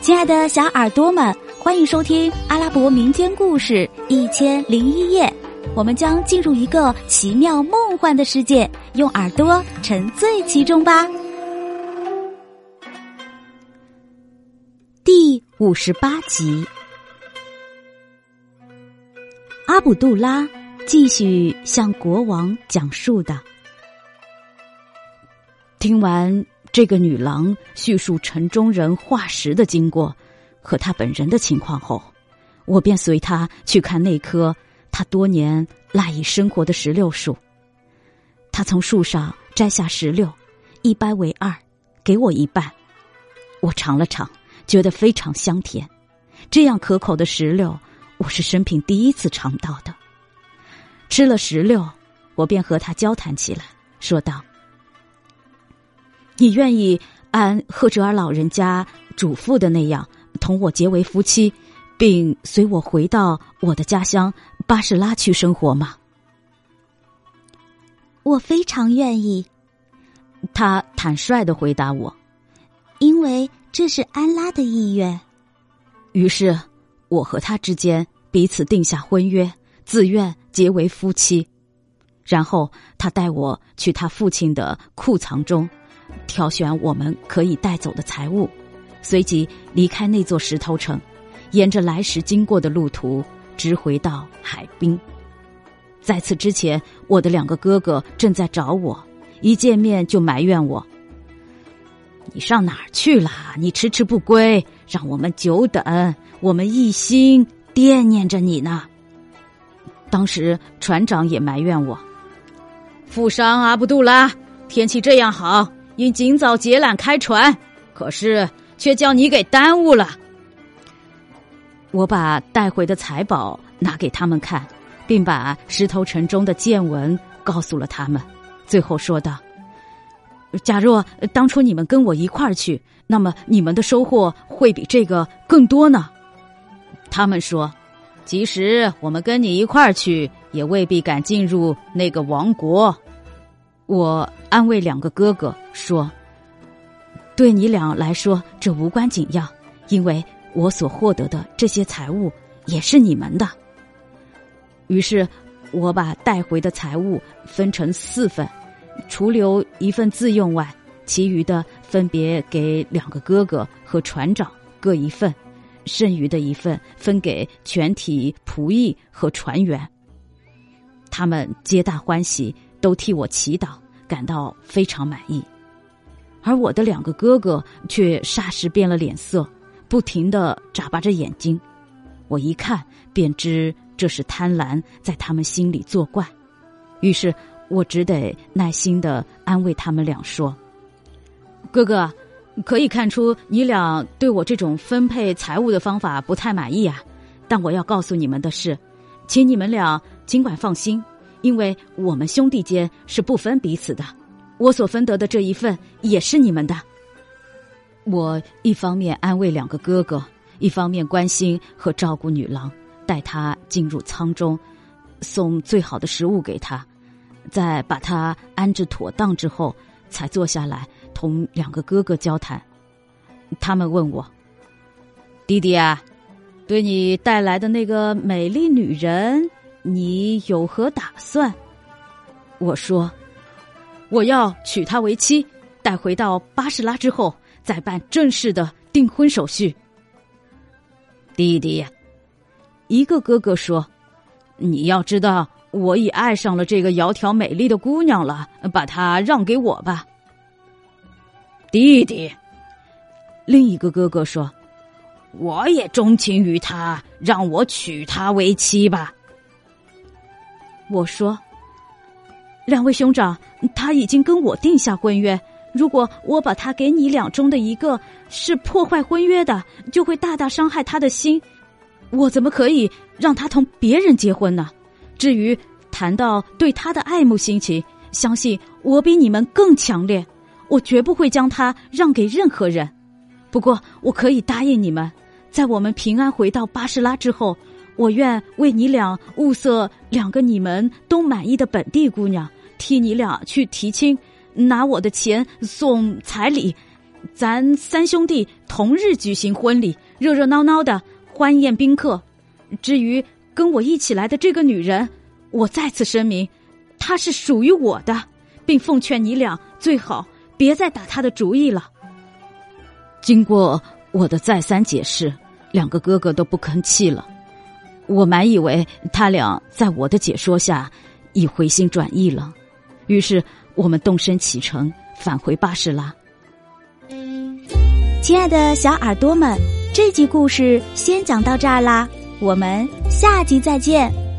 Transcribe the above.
亲爱的小耳朵们，欢迎收听阿拉伯民间故事《一千零一夜》。我们将进入一个奇妙梦幻的世界，用耳朵沉醉其中吧。第五十八集，阿卜杜拉继续向国王讲述道：“听完。”这个女郎叙述城中人化石的经过和她本人的情况后，我便随她去看那棵她多年赖以生活的石榴树。她从树上摘下石榴，一掰为二，给我一半。我尝了尝，觉得非常香甜。这样可口的石榴，我是生平第一次尝到的。吃了石榴，我便和他交谈起来，说道。你愿意按赫哲尔老人家嘱咐的那样同我结为夫妻，并随我回到我的家乡巴士拉去生活吗？我非常愿意。他坦率的回答我，因为这是安拉的意愿。于是我和他之间彼此定下婚约，自愿结为夫妻。然后他带我去他父亲的库藏中。挑选我们可以带走的财物，随即离开那座石头城，沿着来时经过的路途，直回到海滨。在此之前，我的两个哥哥正在找我，一见面就埋怨我：“你上哪儿去了？你迟迟不归，让我们久等，我们一心惦念着你呢。”当时船长也埋怨我：“富商阿布杜拉，天气这样好。”应尽早结缆开船，可是却叫你给耽误了。我把带回的财宝拿给他们看，并把石头城中的见闻告诉了他们，最后说道：“假若当初你们跟我一块儿去，那么你们的收获会比这个更多呢。”他们说：“即使我们跟你一块儿去，也未必敢进入那个王国。”我安慰两个哥哥说：“对你俩来说，这无关紧要，因为我所获得的这些财物也是你们的。”于是，我把带回的财物分成四份，除留一份自用外，其余的分别给两个哥哥和船长各一份，剩余的一份分给全体仆役和船员。他们皆大欢喜。都替我祈祷，感到非常满意，而我的两个哥哥却霎时变了脸色，不停的眨巴着眼睛。我一看便知这是贪婪在他们心里作怪，于是我只得耐心的安慰他们俩说：“哥哥，可以看出你俩对我这种分配财物的方法不太满意啊，但我要告诉你们的是，请你们俩尽管放心。”因为我们兄弟间是不分彼此的，我所分得的这一份也是你们的。我一方面安慰两个哥哥，一方面关心和照顾女郎，带她进入舱中，送最好的食物给她，在把她安置妥当之后，才坐下来同两个哥哥交谈。他们问我：“弟弟啊，对你带来的那个美丽女人。”你有何打算？我说，我要娶她为妻，待回到巴士拉之后，再办正式的订婚手续。弟弟，一个哥哥说：“你要知道，我已爱上了这个窈窕美丽的姑娘了，把她让给我吧。”弟弟，另一个哥哥说：“我也钟情于她，让我娶她为妻吧。”我说：“两位兄长，他已经跟我定下婚约。如果我把他给你俩中的一个是破坏婚约的，就会大大伤害他的心。我怎么可以让他同别人结婚呢？至于谈到对他的爱慕心情，相信我比你们更强烈。我绝不会将他让给任何人。不过，我可以答应你们，在我们平安回到巴士拉之后。”我愿为你俩物色两个你们都满意的本地姑娘，替你俩去提亲，拿我的钱送彩礼，咱三兄弟同日举行婚礼，热热闹闹的欢宴宾客。至于跟我一起来的这个女人，我再次声明，她是属于我的，并奉劝你俩最好别再打她的主意了。经过我的再三解释，两个哥哥都不吭气了。我满以为他俩在我的解说下已回心转意了，于是我们动身启程返回巴士拉。亲爱的小耳朵们，这集故事先讲到这儿啦，我们下集再见。